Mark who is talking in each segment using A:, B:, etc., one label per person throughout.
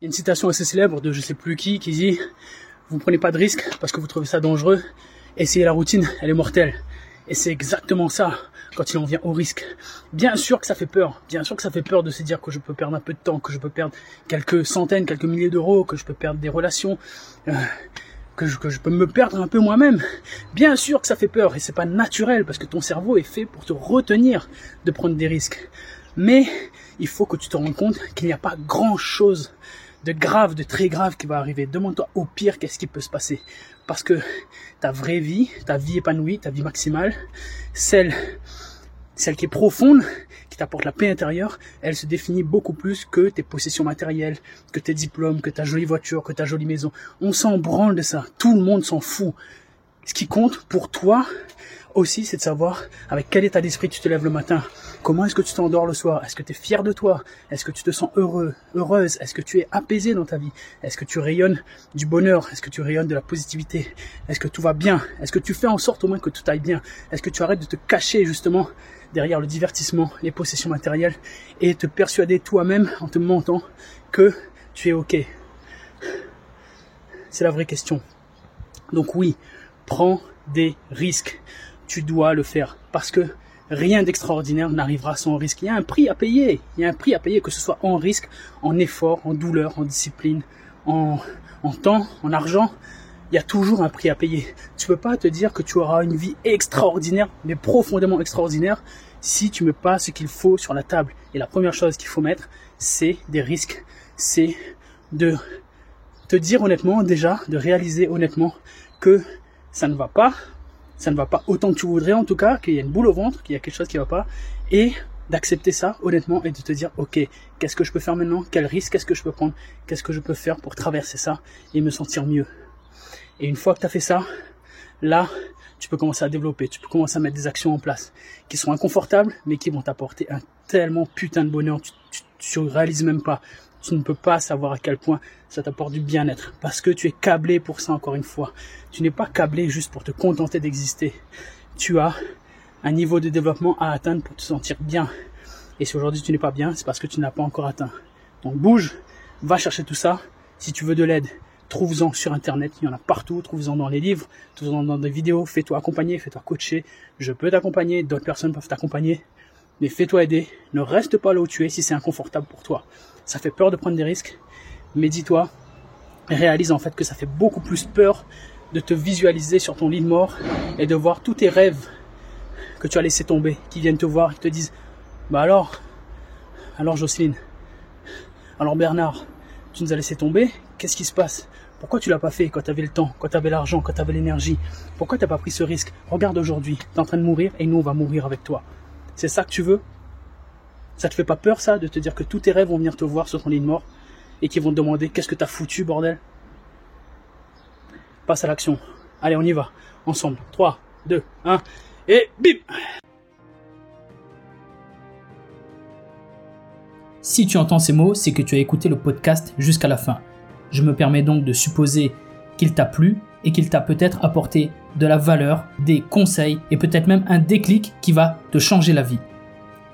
A: il y a une citation assez célèbre de je sais plus qui qui dit vous prenez pas de risques parce que vous trouvez ça dangereux. Essayez la routine, elle est mortelle. Et c'est exactement ça quand il en vient au risque. Bien sûr que ça fait peur. Bien sûr que ça fait peur de se dire que je peux perdre un peu de temps, que je peux perdre quelques centaines, quelques milliers d'euros, que je peux perdre des relations, euh, que, je, que je peux me perdre un peu moi-même. Bien sûr que ça fait peur et c'est pas naturel parce que ton cerveau est fait pour te retenir de prendre des risques. Mais il faut que tu te rendes compte qu'il n'y a pas grand chose de grave, de très grave qui va arriver. Demande-toi au pire qu'est-ce qui peut se passer. Parce que ta vraie vie, ta vie épanouie, ta vie maximale, celle, celle qui est profonde, qui t'apporte la paix intérieure, elle se définit beaucoup plus que tes possessions matérielles, que tes diplômes, que ta jolie voiture, que ta jolie maison. On s'en branle de ça. Tout le monde s'en fout. Ce qui compte pour toi aussi, c'est de savoir avec quel état d'esprit tu te lèves le matin. Comment est-ce que tu t'endors le soir? Est-ce que tu es fier de toi? Est-ce que tu te sens heureux, heureuse? Est-ce que tu es apaisé dans ta vie? Est-ce que tu rayonnes du bonheur? Est-ce que tu rayonnes de la positivité? Est-ce que tout va bien? Est-ce que tu fais en sorte au moins que tout aille bien? Est-ce que tu arrêtes de te cacher justement derrière le divertissement, les possessions matérielles et te persuader toi-même en te mentant que tu es OK? C'est la vraie question. Donc oui, prends des risques. Tu dois le faire parce que rien d'extraordinaire n'arrivera sans risque. Il y a un prix à payer. Il y a un prix à payer, que ce soit en risque, en effort, en douleur, en discipline, en, temps, en argent. Il y a toujours un prix à payer. Tu peux pas te dire que tu auras une vie extraordinaire, mais profondément extraordinaire, si tu mets pas ce qu'il faut sur la table. Et la première chose qu'il faut mettre, c'est des risques. C'est de te dire honnêtement, déjà, de réaliser honnêtement que ça ne va pas, ça ne va pas autant que tu voudrais en tout cas, qu'il y a une boule au ventre, qu'il y a quelque chose qui ne va pas, et d'accepter ça honnêtement et de te dire ok qu'est-ce que je peux faire maintenant? Quel risque est-ce que je peux prendre? Qu'est-ce que je peux faire pour traverser ça et me sentir mieux? Et une fois que tu as fait ça là tu peux commencer à développer tu peux commencer à mettre des actions en place qui sont inconfortables mais qui vont t'apporter un tellement putain de bonheur. Tu, tu, réalises même pas tu ne peux pas savoir à quel point ça t'apporte du bien-être parce que tu es câblé pour ça encore une fois tu n'es pas câblé juste pour te contenter d'exister. Tu as un niveau de développement à atteindre pour te sentir bien. Et si aujourd'hui tu n'es pas bien, c'est parce que tu n'as pas encore atteint. Donc bouge, va chercher tout ça. Si tu veux de l'aide, trouve-en sur internet, il y en a partout, trouve-en dans les livres, trouve-en dans des vidéos, fais-toi accompagner, fais-toi coacher. Je peux t'accompagner, d'autres personnes peuvent t'accompagner. Mais fais-toi aider, ne reste pas là où tu es si c'est inconfortable pour toi. Ça fait peur de prendre des risques, mais dis-toi, réalise en fait que ça fait beaucoup plus peur de te visualiser sur ton lit de mort et de voir tous tes rêves que tu as laissé tomber, qui viennent te voir, qui te disent Bah alors, alors Jocelyne, alors Bernard, tu nous as laissé tomber, qu'est-ce qui se passe? Pourquoi tu l'as pas fait quand tu avais le temps, quand tu avais l'argent, quand tu avais l'énergie? Pourquoi tu n'as pas pris ce risque? Regarde aujourd'hui, tu es en train de mourir et nous on va mourir avec toi. C'est ça que tu veux? Ça te fait pas peur ça de te dire que tous tes rêves vont venir te voir sur ton lit de mort et qui vont te demander qu'est-ce que tu as foutu bordel? Passe à l'action. Allez, on y va. Ensemble. 3, 2, 1. Et bim
B: Si tu entends ces mots, c'est que tu as écouté le podcast jusqu'à la fin. Je me permets donc de supposer qu'il t'a plu et qu'il t'a peut-être apporté de la valeur, des conseils et peut-être même un déclic qui va te changer la vie.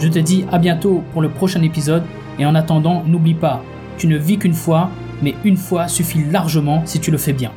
B: Je te dis à bientôt pour le prochain épisode et en attendant, n'oublie pas, tu ne vis qu'une fois, mais une fois suffit largement si tu le fais bien.